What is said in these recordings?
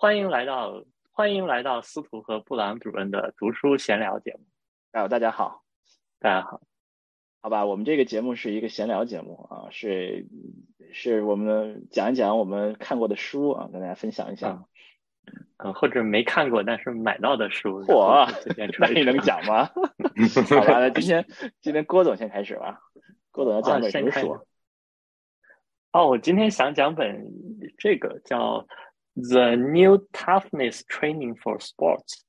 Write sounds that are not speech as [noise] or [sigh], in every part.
欢迎来到欢迎来到司徒和布朗主任的读书闲聊节目。啊，大家好，大家好，好吧，我们这个节目是一个闲聊节目啊，是是我们讲一讲我们看过的书啊，跟大家分享一下。嗯，或者没看过但是买到的书，嚯，那你能讲吗？[laughs] 好吧，那今天今天郭总先开始吧，郭总要讲本什么书？哦，我今天想讲本这个叫。The new toughness training for sports.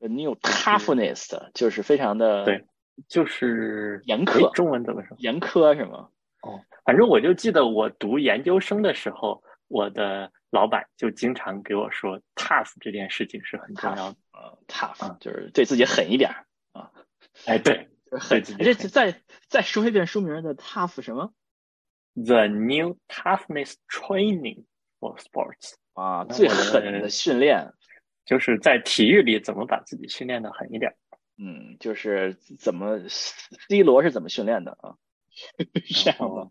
The new toughness 就是非常的对，就是严苛。中文怎么说？严苛是吗？哦，反正我就记得我读研究生的时候，我的老板就经常给我说，tough 这件事情是很重要的。呃，tough 就是对自己狠一点啊。哎，对，狠。这再再说一遍书名的 tough 什么？The new toughness training for sports. 啊，最狠的训练，就是在体育里怎么把自己训练的狠一点。嗯，就是怎么 C 罗是怎么训练的啊？[laughs] 这样吗？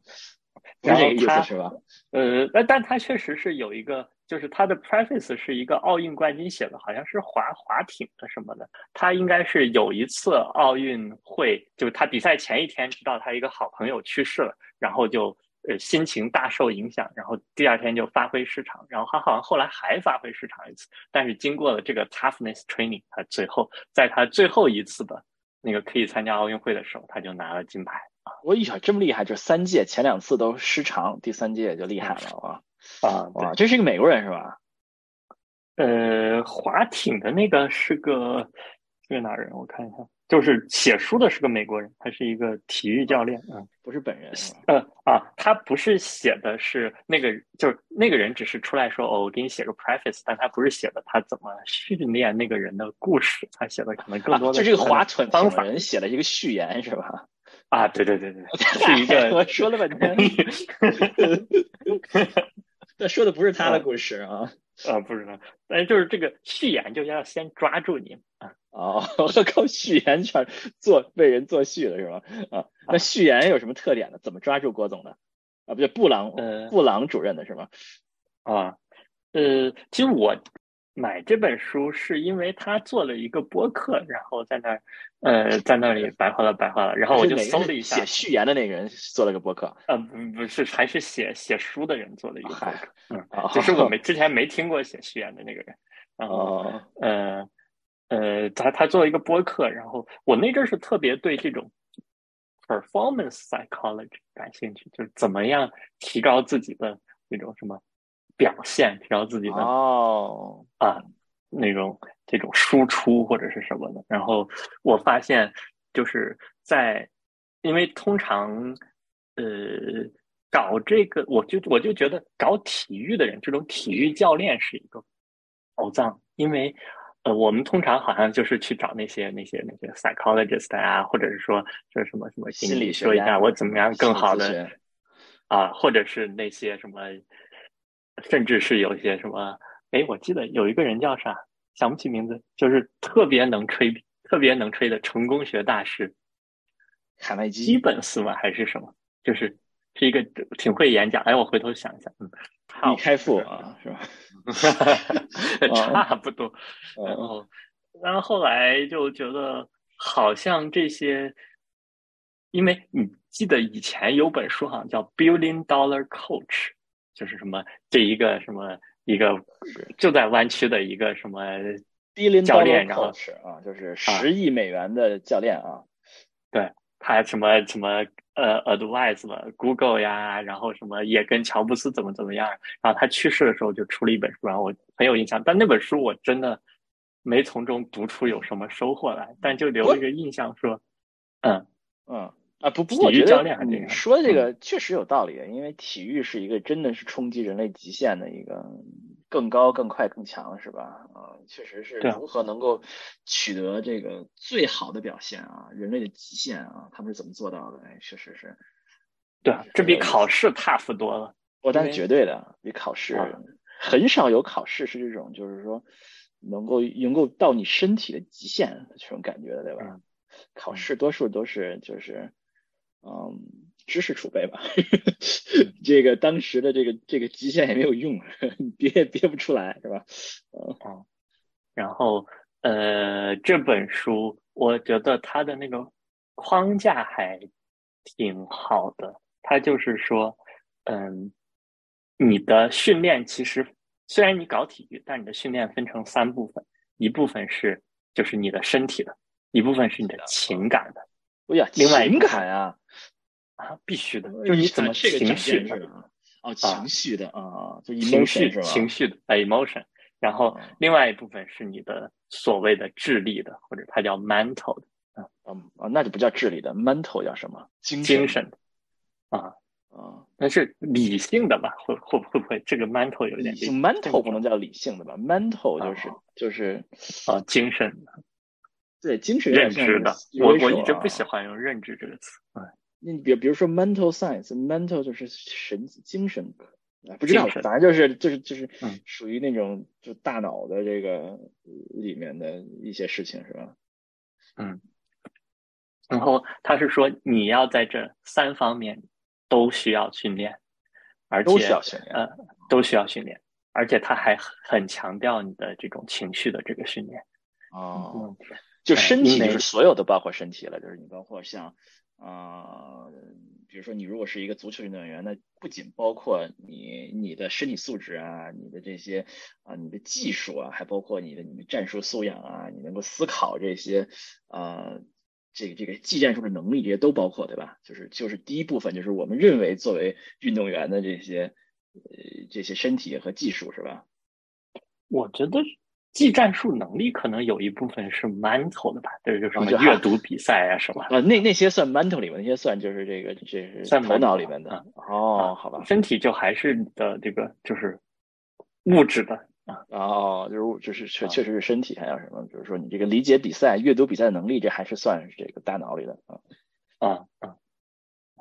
是这个意思是吧？呃，但但他确实是有一个，就是他的 preface 是一个奥运冠军写的，好像是滑滑艇的什么的。他应该是有一次奥运会，就是他比赛前一天知道他一个好朋友去世了，然后就。呃，心情大受影响，然后第二天就发挥失常，然后他好像后来还发挥失常一次，但是经过了这个 toughness training，他最后在他最后一次的那个可以参加奥运会的时候，他就拿了金牌啊！我呀，这么厉害，就三届前两次都失常，第三届就厉害了啊！[laughs] 啊，哇，这是一个美国人是吧？呃，滑艇的那个是个是个哪人？我看一下。就是写书的是个美国人，他是一个体育教练，嗯，不是本人，呃啊，他不是写的是那个，就是那个人只是出来说，哦，我给你写个 preface，但他不是写的他怎么训练那个人的故事，他写的可能更多的就这个划蠢方法人写了一个序言是吧？啊，对对对对，是一个 [laughs] 我说了半天 [laughs] [laughs] 但说的不是他的故事啊。啊，不知道，但是就是这个序言就要先抓住你啊！哦，靠序言全做为人做序的是吧？啊，那序言有什么特点呢？怎么抓住郭总的？啊，不对，布朗，呃，布朗主任的是吗？啊，呃，其实我。买这本书是因为他做了一个播客，然后在那儿，呃，在那里白话了白话了，然后我就搜了一下，写序言的那个人做了个播客，呃，不不是，还是写写书的人做了一个播客，嗯，[laughs] 只是我没之前没听过写序言的那个人，然后，呃，呃，他他做了一个播客，然后我那阵是特别对这种 performance psychology 感兴趣，就是怎么样提高自己的那种什么。表现提高自己的哦。啊那种这种输出或者是什么的，然后我发现就是在因为通常呃搞这个我就我就觉得搞体育的人这种体育教练是一个宝藏，因为呃我们通常好像就是去找那些那些那些 psychologist 啊，或者是说就是什么什么心理说一下我怎么样更好的啊，或者是那些什么。甚至是有一些什么，哎，我记得有一个人叫啥，想不起名字，就是特别能吹、特别能吹的成功学大师，卡耐基基本斯吗？还是什么？就是是一个挺会演讲。哎，我回头想一下，嗯，李开复啊，是吧？[laughs] 差不多。然后，然后后来就觉得好像这些，因为你记得以前有本书好像叫《Billion Dollar Coach》。就是什么这一个什么一个就在湾区的一个什么教练，然后啊，就是十亿美元的教练啊，对他什么什么呃 advice 嘛 Google 呀，然后什么也跟乔布斯怎么怎么样，然后他去世的时候就出了一本书，然后我很有印象，但那本书我真的没从中读出有什么收获来，但就留了一个印象说，嗯。嗯。啊不不过我觉得你说的这个确实有道理，因为体育是一个真的是冲击人类极限的一个更高、更快、更强，是吧？啊，确实是如何能够取得这个最好的表现啊？人类的极限啊，他们是怎么做到的？哎，确实是，对，这比考试 tough 多了。我但是绝对的比考试很少有考试是这种，就是说能够能够到你身体的极限这种感觉的，对吧？考试多数都是就是。嗯，知识储备吧，[laughs] 这个当时的这个这个极限也没有用，憋憋不出来是吧？嗯，然后呃，这本书我觉得它的那个框架还挺好的。它就是说，嗯，你的训练其实虽然你搞体育，但你的训练分成三部分，一部分是就是你的身体的，一部分是你的情感的。哎呀，另外情感啊啊，必须的，就是你怎么情绪的哦，情绪的啊，就情绪情绪的 emotion。然后另外一部分是你的所谓的智力的，或者它叫 mental 的啊啊，那就不叫智力的，mental 叫什么？精神的啊啊，那是理性的吧？会会会不会这个 mental 有点？mental 不能叫理性的吧？mental 就是就是啊，精神的。对，精神认知的，我我一直不喜欢用认知这个词。嗯，你比比如说 mental science，mental 就是神精神啊，不知道，反正就是就是就是属于那种就大脑的这个里面的一些事情，是吧？嗯。然后他是说，你要在这三方面都需要训练，而且都需要训练，呃，都需要训练，而且他还很强调你的这种情绪的这个训练。哦。就身体就是所有都，包括身体了，就是你包括像，啊，比如说你如果是一个足球运动员，那不仅包括你你的身体素质啊，你的这些啊，你的技术啊，还包括你的你的战术素养啊，你能够思考这些啊，这个这个技战术的能力，这些都包括，对吧？就是就是第一部分，就是我们认为作为运动员的这些呃这些身体和技术，是吧？我觉得。技战术能力可能有一部分是 mental 的吧，就是什么阅读比赛啊什么。呃，那那些算 mental 里面，那些算就是这个这是算头脑里面的。哦，好吧。身体就还是的这个就是物质的啊。哦，就是就是确确实是身体，还有什么？比如说你这个理解比赛、阅读比赛的能力，这还是算是这个大脑里的啊。啊啊。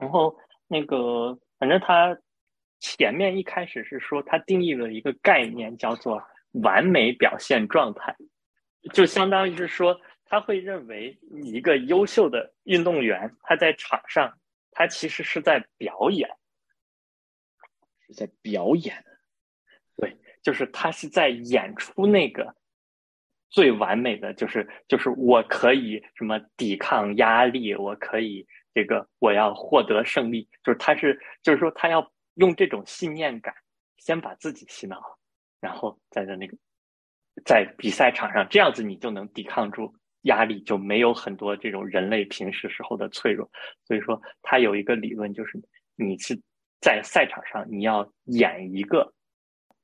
然后那个，反正他前面一开始是说，他定义了一个概念，叫做。完美表现状态，就相当于是说，他会认为一个优秀的运动员，他在场上，他其实是在表演，是在表演。对，就是他是在演出那个最完美的，就是就是我可以什么抵抗压力，我可以这个我要获得胜利，就是他是就是说他要用这种信念感，先把自己洗脑。然后在在那个，在比赛场上，这样子你就能抵抗住压力，就没有很多这种人类平时时候的脆弱。所以说，他有一个理论，就是你是在赛场上，你要演一个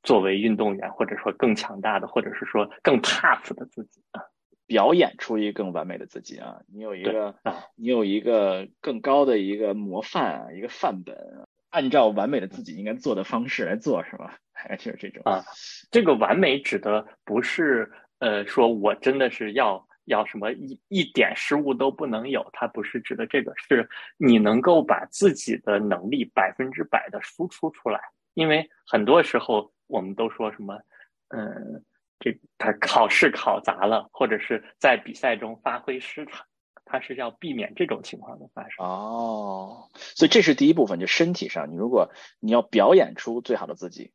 作为运动员，或者说更强大的，或者是说更 tough 的自己啊，表演出一个更完美的自己啊。你有一个，啊你有一个更高的一个模范啊，一个范本，按照完美的自己应该做的方式来做，是吧？[laughs] 就是这种啊，这个完美指的不是呃，说我真的是要要什么一一点失误都不能有，它不是指的这个，是你能够把自己的能力百分之百的输出出来。因为很多时候我们都说什么，嗯，这他考试考砸了，或者是在比赛中发挥失常，他是要避免这种情况的发生。哦，所以这是第一部分，就身体上，你如果你要表演出最好的自己。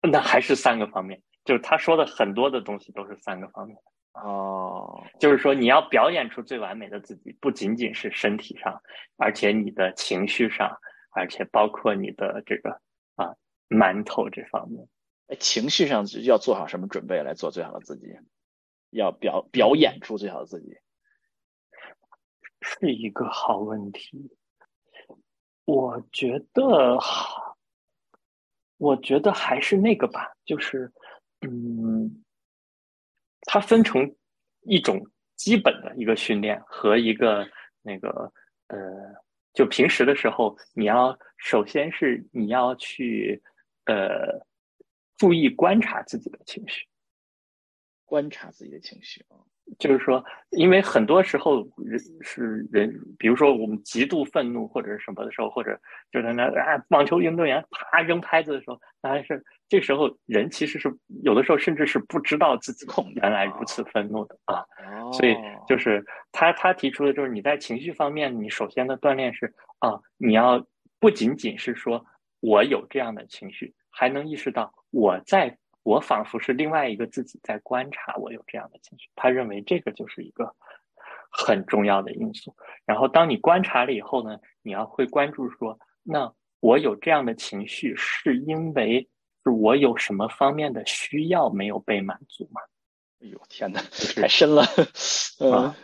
那还是三个方面，就是他说的很多的东西都是三个方面哦。就是说你要表演出最完美的自己，不仅仅是身体上，而且你的情绪上，而且包括你的这个啊馒头这方面。哎，情绪上要做好什么准备来做最好的自己？要表表演出最好的自己，是一个好问题。我觉得。我觉得还是那个吧，就是，嗯，它分成一种基本的一个训练和一个那个呃，就平时的时候，你要首先是你要去呃注意观察自己的情绪，观察自己的情绪啊。就是说，因为很多时候人是人，比如说我们极度愤怒或者是什么的时候，或者就在那啊，网球运动员啪扔拍子的时候，那还是这时候人其实是有的时候甚至是不知道自己原来如此愤怒的啊。所以就是他他提出的就是你在情绪方面，你首先的锻炼是啊，你要不仅仅是说我有这样的情绪，还能意识到我在。我仿佛是另外一个自己在观察我有这样的情绪。他认为这个就是一个很重要的因素。然后当你观察了以后呢，你要会关注说，那我有这样的情绪是因为是我有什么方面的需要没有被满足吗？哎呦天哪，太深了 [laughs] 嗯，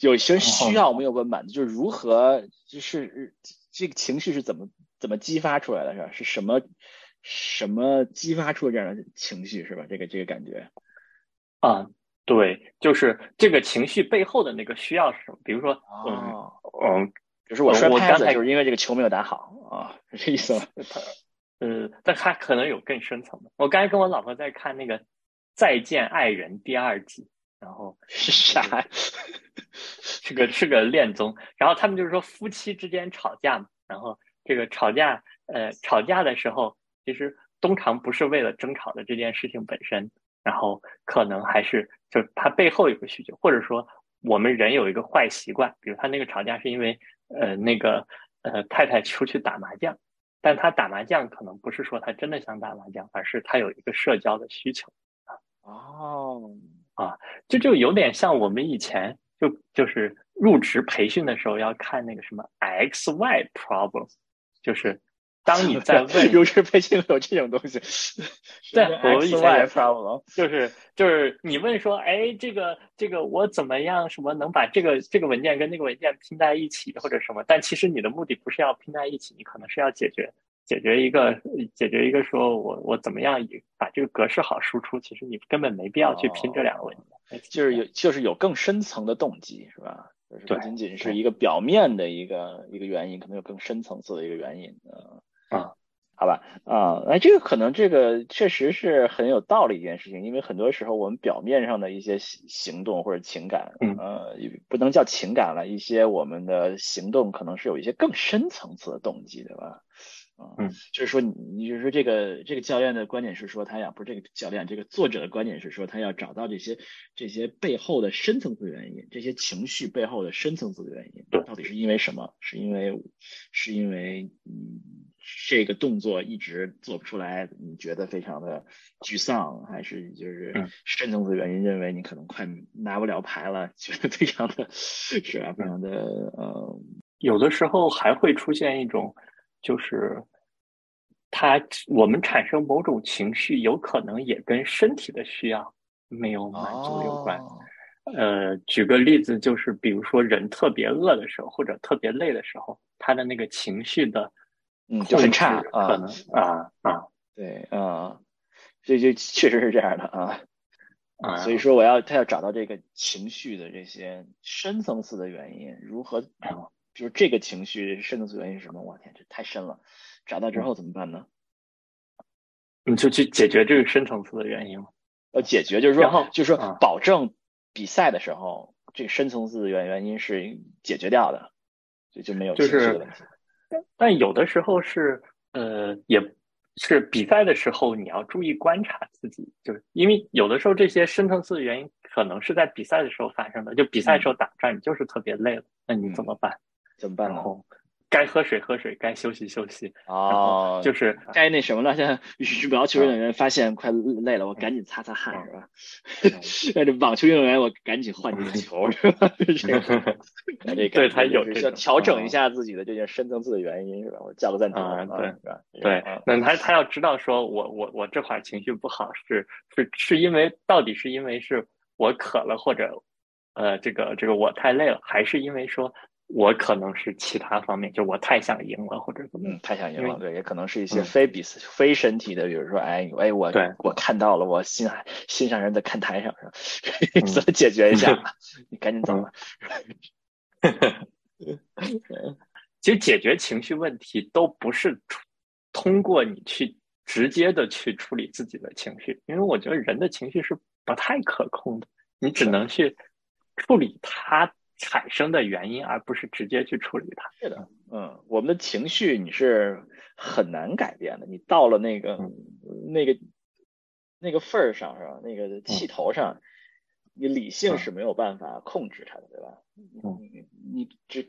有些需要没有被满足，就是如何就是这个情绪是怎么怎么激发出来的，是吧？是什么？什么激发出这样的情绪是吧？这个这个感觉啊，对，就是这个情绪背后的那个需要是什么？比如说，嗯嗯，就是我摔拍子，就是因为这个球没有打好啊，是这意思吗？[laughs] 他呃，但他可能有更深层的。我刚才跟我老婆在看那个《再见爱人》第二季，然后是啥？是个是个恋综，然后他们就是说夫妻之间吵架嘛，然后这个吵架呃吵架的时候。其实通常不是为了争吵的这件事情本身，然后可能还是就他背后有个需求，或者说我们人有一个坏习惯，比如他那个吵架是因为呃那个呃太太出去打麻将，但他打麻将可能不是说他真的想打麻将，而是他有一个社交的需求啊哦啊，这就有点像我们以前就就是入职培训的时候要看那个什么 X Y problem，就是。当你在 [laughs] 问入职培训有这种东西，[laughs] 对，我以前也 problem，就是就是你问说，哎，这个这个我怎么样什么能把这个这个文件跟那个文件拼在一起或者什么？但其实你的目的不是要拼在一起，你可能是要解决解决一个解决一个说我我怎么样把这个格式好输出？其实你根本没必要去拼这两个文件，就是有就是有更深层的动机是吧？就是不仅仅是一个表面的一个一个原因，可能有更深层次的一个原因嗯。啊，好吧，啊，那这个可能这个确实是很有道理一件事情，因为很多时候我们表面上的一些行动或者情感，呃，不能叫情感了，一些我们的行动可能是有一些更深层次的动机，对吧？嗯，就是说，你你就是说，这个这个教练的观点是说，他要不是这个教练，这个作者的观点是说，他要找到这些这些背后的深层次原因，这些情绪背后的深层次的原因，到底是因为什么？是因为是因为嗯，这个动作一直做不出来，你觉得非常的沮丧，还是就是深层次原因，认为你可能快拿不了牌了，觉得非常的，是吧？非常的呃，有的时候还会出现一种。就是他，我们产生某种情绪，有可能也跟身体的需要没有满足有关。呃，举个例子，就是比如说人特别饿的时候，或者特别累的时候，他的那个情绪的嗯就很差，可能啊啊，对啊，这就确实是这样的啊啊，所以说我要他要找到这个情绪的这些深层次的原因，如何？就是这个情绪深层次原因是什么？我天，这太深了！找到之后怎么办呢？你就去解决这个深层次的原因呃，解决就是说，就是说，保证比赛的时候，这个深层次的原原因是解决掉的，就就没有情绪的问题。但有的时候是，呃，也是比赛的时候，你要注意观察自己，就是因为有的时候这些深层次的原因可能是在比赛的时候发生的。就比赛时候打仗，你就是特别累了，那你怎么办？怎么办呢？该喝水喝水，该休息休息。哦，就是该那什么了。现在羽毛球运动员发现快累了，我赶紧擦擦汗，是吧？[laughs] 那这网球运动员，我赶紧换几个球，[laughs] 是吧？[laughs] 这个，对他有要调整一下自己的这些深层次的原因，是吧？我叫个暂停，对，是吧？对，那他他要知道，说我我我这会儿情绪不好，是是是因为到底是因为是我渴了，或者呃，这个这个我太累了，还是因为说。我可能是其他方面，就我太想赢了，或者怎么，太想赢了，对，也可能是一些非比赛、非身体的，比如说，哎，哎，我，我看到了，我心心上人在看台上？[laughs] 怎么解决一下？[laughs] 你赶紧走吧。[laughs] 其实解决情绪问题都不是通过你去直接的去处理自己的情绪，因为我觉得人的情绪是不太可控的，你只能去处理它。产生的原因，而不是直接去处理它。是的，嗯，我们的情绪你是很难改变的。你到了那个那个那个份儿上，是吧？那个气头上，你理性是没有办法控制它的，对吧？你你只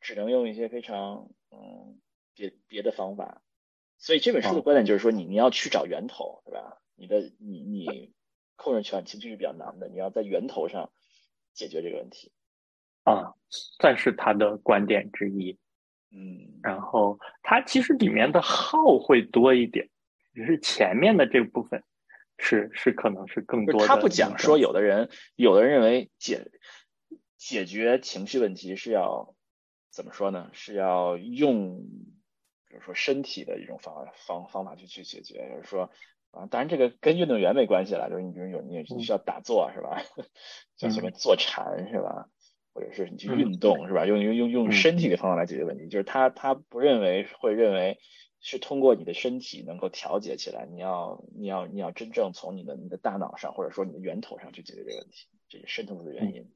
只能用一些非常嗯别别的方法。所以这本书的观点就是说，你你要去找源头，对吧？你的你你控制权情绪是比较难的，你要在源头上解决这个问题。啊，算是他的观点之一。嗯，然后他其实里面的号会多一点，只是前面的这部分是是可能是更多的。他不讲说，有的人有的人认为解解决情绪问题是要怎么说呢？是要用比如说身体的一种方方方法去去解决，就是说啊，当然这个跟运动员没关系了，就是你比如有你需要打坐是吧？叫什么坐禅是吧？或者是你去运动是吧？用用用用身体的方法来解决问题，就是他他不认为会认为是通过你的身体能够调节起来。你要你要你要真正从你的你的大脑上或者说你的源头上去解决这个问题，这是深层次的原因。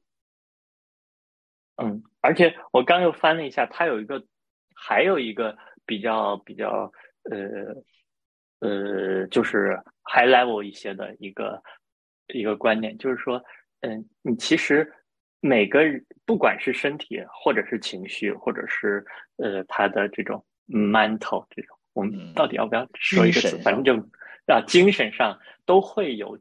嗯，而且我刚又翻了一下，它有一个还有一个比较比较呃呃，就是 high level 一些的一个一个观点，就是说，嗯，你其实。每个人，不管是身体，或者是情绪，或者是呃他的这种 mental 这种，我们到底要不要说一个词？反正就啊，精神上都会有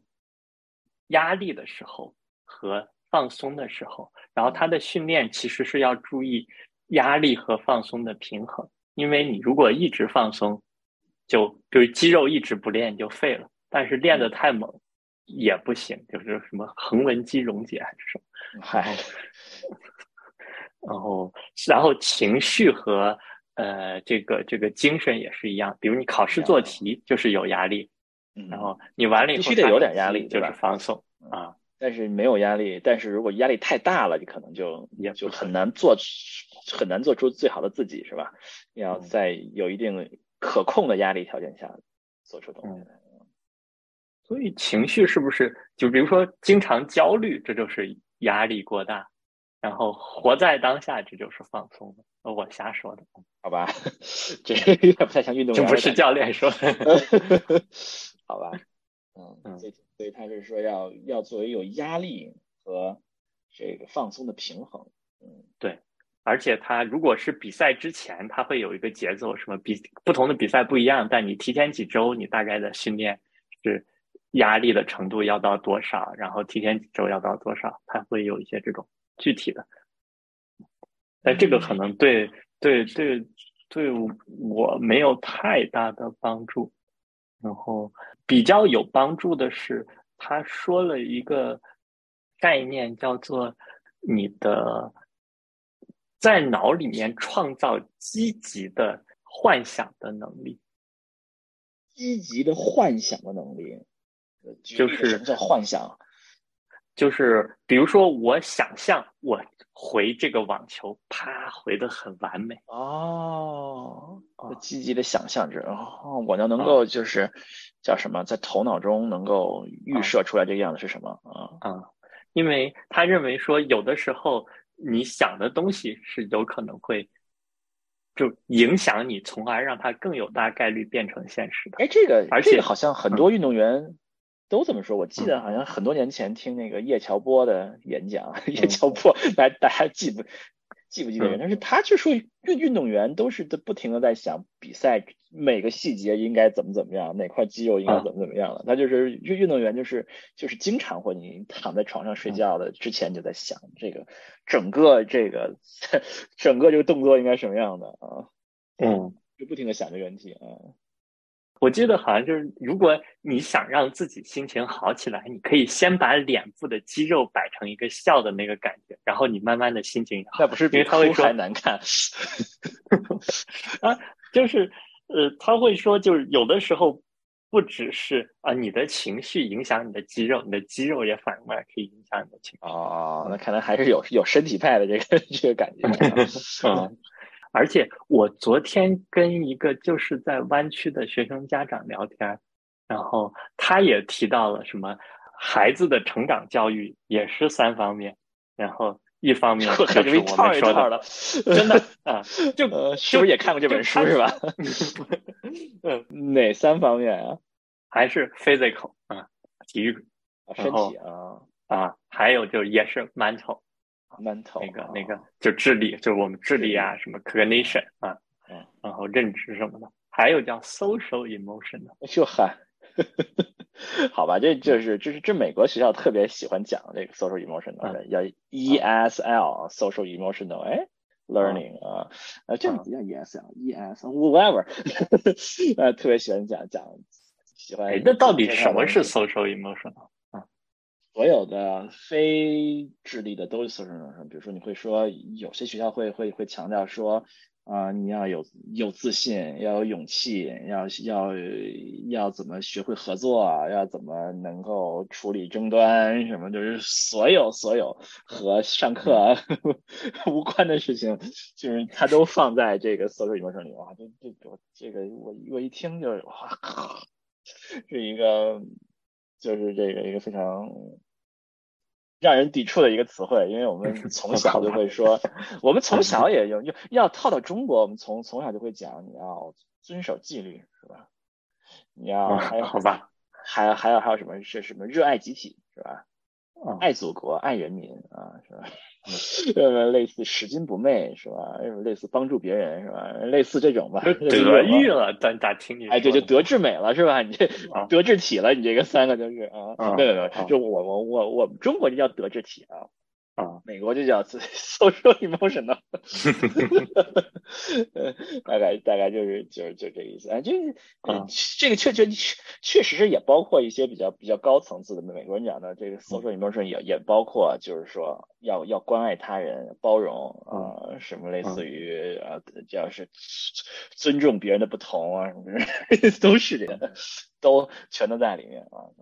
压力的时候和放松的时候。然后他的训练其实是要注意压力和放松的平衡，因为你如果一直放松，就就是肌肉一直不练就废了，但是练的太猛。也不行，就是什么横纹肌溶解还是什么，嗨，[laughs] 然后然后情绪和呃这个这个精神也是一样，比如你考试做题就是有压力，然后你完了以后必须得有点压力，就是放松啊。但是没有压力，但是如果压力太大了，你可能就也就很难做很难做出最好的自己，是吧？要在有一定可控的压力条件下做出东西来。所以情绪是不是就比如说经常焦虑，这就是压力过大；然后活在当下，这就是放松的。我瞎说的，好吧？[laughs] 这有点不太像运动员，这不是教练说的，[laughs] 好吧？嗯，所以所以他是说要要作为有压力和这个放松的平衡。嗯，对。而且他如果是比赛之前，他会有一个节奏，什么比不同的比赛不一样，但你提前几周，你大概的训练是。压力的程度要到多少？然后提前几周要到多少？它会有一些这种具体的，但这个可能对对对对我没有太大的帮助。然后比较有帮助的是，他说了一个概念，叫做你的在脑里面创造积极的幻想的能力，积极的幻想的能力。就是什么叫幻想？就是比如说，我想象我回这个网球，啪回的很完美哦。积极的想象着，哦，我就能够就是叫什么，在头脑中能够预设出来这个样子是什么啊？啊，因为他认为说，有的时候你想的东西是有可能会就影响你，从而让它更有大概率变成现实的。哎，这个而且好像很多运动员。都这么说，我记得好像很多年前听那个叶乔波的演讲，[laughs] 叶乔波，大大家记不记不记得？但是他就说运运动员都是不停的在想比赛每个细节应该怎么怎么样，哪块肌肉应该怎么怎么样了。他就是运运动员，就是就是经常会你躺在床上睡觉的之前就在想这个整个这个 [laughs] 整个这个动作应该什么样的啊？嗯，就不停的想这个问题啊。我记得好像就是，如果你想让自己心情好起来，你可以先把脸部的肌肉摆成一个笑的那个感觉，然后你慢慢的心情那不是因为他会说还难看 [laughs] 啊，就是呃，他会说就是有的时候不只是啊，你的情绪影响你的肌肉，你的肌肉也反过来可以影响你的情绪。哦，那看来还是有有身体派的这个这个感觉。[laughs] 嗯。而且我昨天跟一个就是在湾区的学生家长聊天，然后他也提到了什么孩子的成长教育也是三方面，然后一方面就是我们说的，真的啊，[laughs] 就是不是也看过这本书是吧？[laughs] 嗯，哪三方面啊？还是 physical 啊，体育，身体啊啊，还有就是也是 mental。Mental 那个那个就智力，就是我们智力啊，什么 cognition 啊，然后认知什么的，还有叫 social emotion 的，就喊，好吧，这就是这是这美国学校特别喜欢讲这个 social emotional 的，要 ESL social emotional 哎 learning 啊，呃这不叫 ESL，ES whatever，呃特别喜欢讲讲喜欢。那到底什么是 social emotional 啊？所有的非智力的都是 social emotional，比如说你会说有些学校会会会强调说。啊，你要有有自信，要有勇气，要要要怎么学会合作，要怎么能够处理争端，什么就是所有所有和上课 [laughs] 无关的事情，就是他都放在这个 social emotion 里哇，这这我这个我我一听就是哇靠，[laughs] 是一个就是这个一个非常。让人抵触的一个词汇，因为我们 [laughs] 从小就会说，[laughs] 我们从小也用，要要套到中国，我们从从小就会讲，你要遵守纪律，是吧？你要还有好吧，还还有还有什么是什么热爱集体，是吧？爱祖国，爱人民啊，是吧？呃，[laughs] 类似拾金不昧是吧？类似帮助别人是吧？类似这种吧。德育 [laughs] 了，咱咋听你？哎，对，就德智美了是吧？[laughs] 你这德智体了，你这个三个就是啊，对对对，就我我我我们中国就叫德智体啊。啊，美国就叫 social [laughs] [laughs] emotional，大概大概就是就是就这意思啊，就是这个确确确确实是也包括一些比较比较高层次的美国人讲的这个 social emotion 也也包括就是说要要关爱他人、包容啊，什么类似于啊，叫是尊重别人的不同啊，什么 [laughs] 都是这个，都全都在里面啊。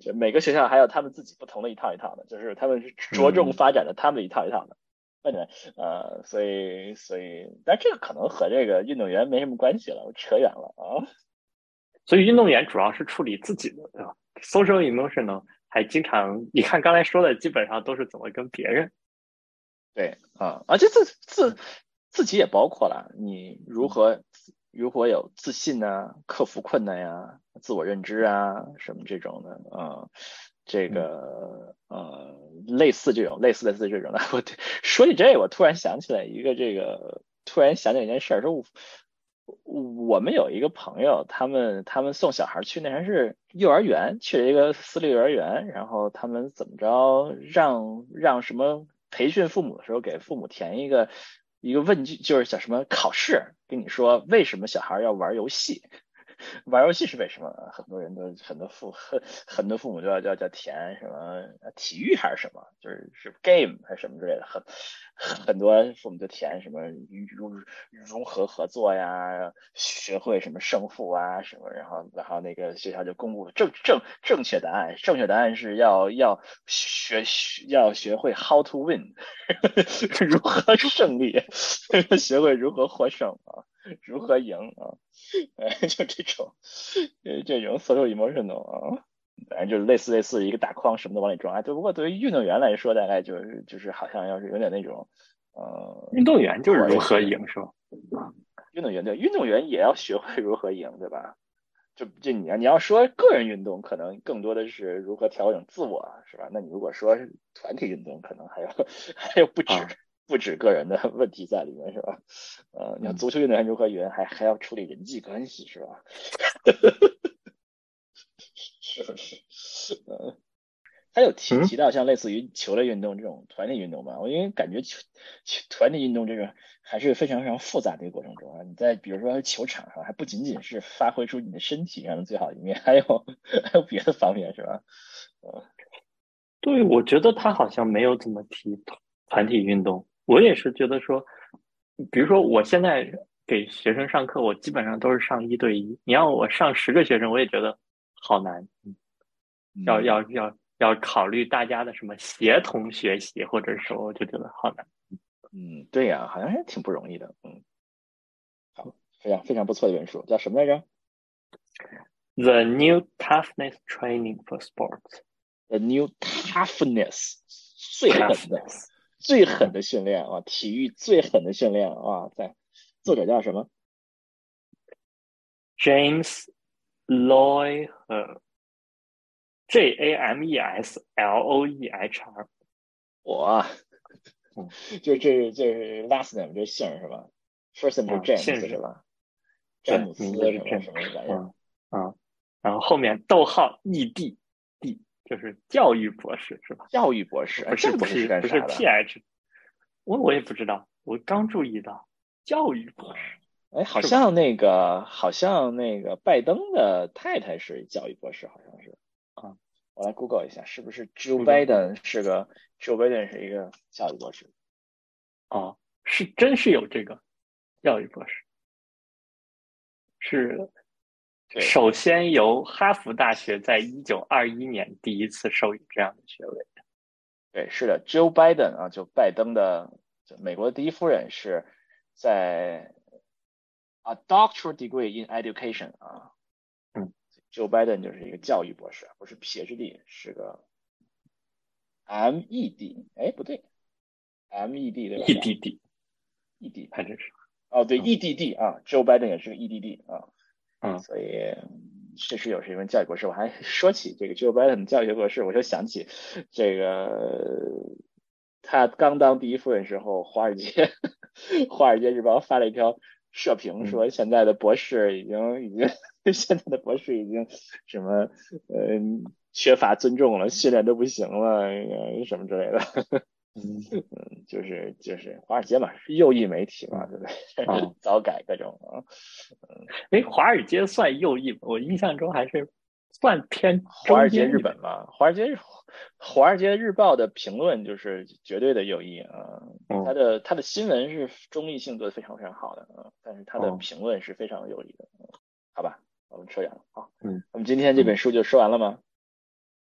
就每个学校还有他们自己不同的一套一套的，就是他们是着重发展的他们一套一套的，对对？呃，所以所以，但这个可能和这个运动员没什么关系了，我扯远了啊。[laughs] 所以运动员主要是处理自己的，对吧？social emotional 还经常，你看刚才说的，基本上都是怎么跟别人。对啊，而且自自自己也包括了，你如何。如果有自信啊，克服困难呀，自我认知啊，什么这种的啊，这个呃，类似这种，类似类似这种的。[laughs] 我说起这，我突然想起来一个这个，突然想起来一件事儿，说我们有一个朋友，他们他们送小孩去那还是幼儿园，去了一个私立幼儿园，然后他们怎么着，让让什么培训父母的时候，给父母填一个。一个问句就是叫什么考试，跟你说为什么小孩要玩游戏？玩游戏是为什么？很多人都很多父很很多父母都要叫叫填什么体育还是什么，就是是 game 还是什么之类的，很很多父母就填什么融融合合作呀，学会什么胜负啊什么，然后然后那个学校就公布了正正正确答案，正确答案是要要学要学会 how to win，[laughs] 如何胜利，[laughs] 学会如何获胜啊。[laughs] 如何赢啊？哎，[laughs] 就这种，呃，这种 social emotional 啊，反正就是类似类似一个大框，什么都往里装。哎，对，不过对于运动员来说，大概就是就是好像要是有点那种，呃，运动员就是如何赢是吧？运动员对，运动员也要学会如何赢，对吧？就就你要你要说个人运动，可能更多的是如何调整自我，是吧？那你如果说团体运动，可能还要 [laughs] 还有不止。不止个人的 [laughs] 问题在里面是吧？呃，你看足球运动员如何赢，还还要处理人际关系是吧？是不是？呃，他有提提到像类似于球类运动这种团体运动吧？我因为感觉球团体运动这个还是非常非常复杂的一个过程中啊。你在比如说球场上，还不仅仅是发挥出你的身体上的最好一面，还有 [laughs] 还有别的方面是吧？呃，对，我觉得他好像没有怎么提团体运动。我也是觉得说，比如说我现在给学生上课，我基本上都是上一对一。你让我上十个学生，我也觉得好难。要要要要考虑大家的什么协同学习，或者说我就觉得好难。嗯，对呀，好像还挺不容易的。嗯，好，非常非常不错的本书，叫什么来着？The New Toughness Training for Sports。The New Toughness，最狠的。最狠的训练啊，体育最狠的训练啊，在作者叫什么？James Loehr，J A M E S L O E H R。我，就这这 last name 这姓是吧？First name 是 James 是吧？詹姆斯什么什么玩意儿？啊，然后后面逗号 E D 就是教育博士是吧？教育博士不是不是不是 P H，我我也不知道，我刚注意到教育博士。哎，好像那个好像那个拜登的太太是教育博士，好像是啊。我来 Google 一下，是不是 Joe Biden 是个 Joe Biden 是一个教育博士？哦，是真是有这个教育博士，是首先由哈佛大学在一九二一年第一次授予这样的学位。对，是的，Joe Biden 啊，就拜登的美国第一夫人是在。A doctoral degree in education 啊，嗯，Joe Biden 就是一个教育博士，不是 PhD，是个 MED，哎，不对，MED 对吧？EDD，ED，还真是，哦，对，EDD 啊，Joe Biden 也是个 EDD 啊，嗯，所以确实有是因为教育博士。我还说起这个 Joe Biden 的教育博士，我就想起这个他刚当第一夫人时候，华尔街 [laughs] 华尔街日报发了一条。社评说，现在的博士已经已经，[laughs] 现在的博士已经什么呃缺乏尊重了，训练都不行了，什么之类的。嗯，就是就是华尔街嘛，右翼媒体嘛，对不对？[laughs] 早改各种啊。嗯，哎，华尔街算右翼吗？我印象中还是。算偏华尔街日本嘛，华尔街日华尔街日报的评论就是绝对的右翼啊，他的他的新闻是中立性做的非常非常好的啊，但是他的评论是非常右翼的，好吧，我们扯远了，好，嗯，我们今天这本书就说完了吗？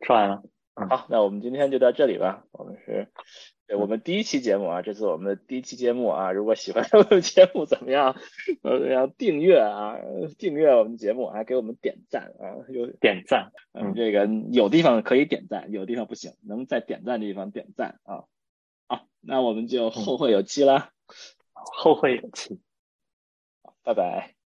说完了。好，那我们今天就到这里吧。我们是，对我们第一期节目啊，这次我们的第一期节目啊，如果喜欢我们节目怎么样？呃，要订阅啊，订阅我们节目，还给我们点赞啊，有点赞。嗯，这个有地方可以点赞，有地方不行，能在点赞的地方点赞啊。好，那我们就后会有期啦。后会有期。拜拜。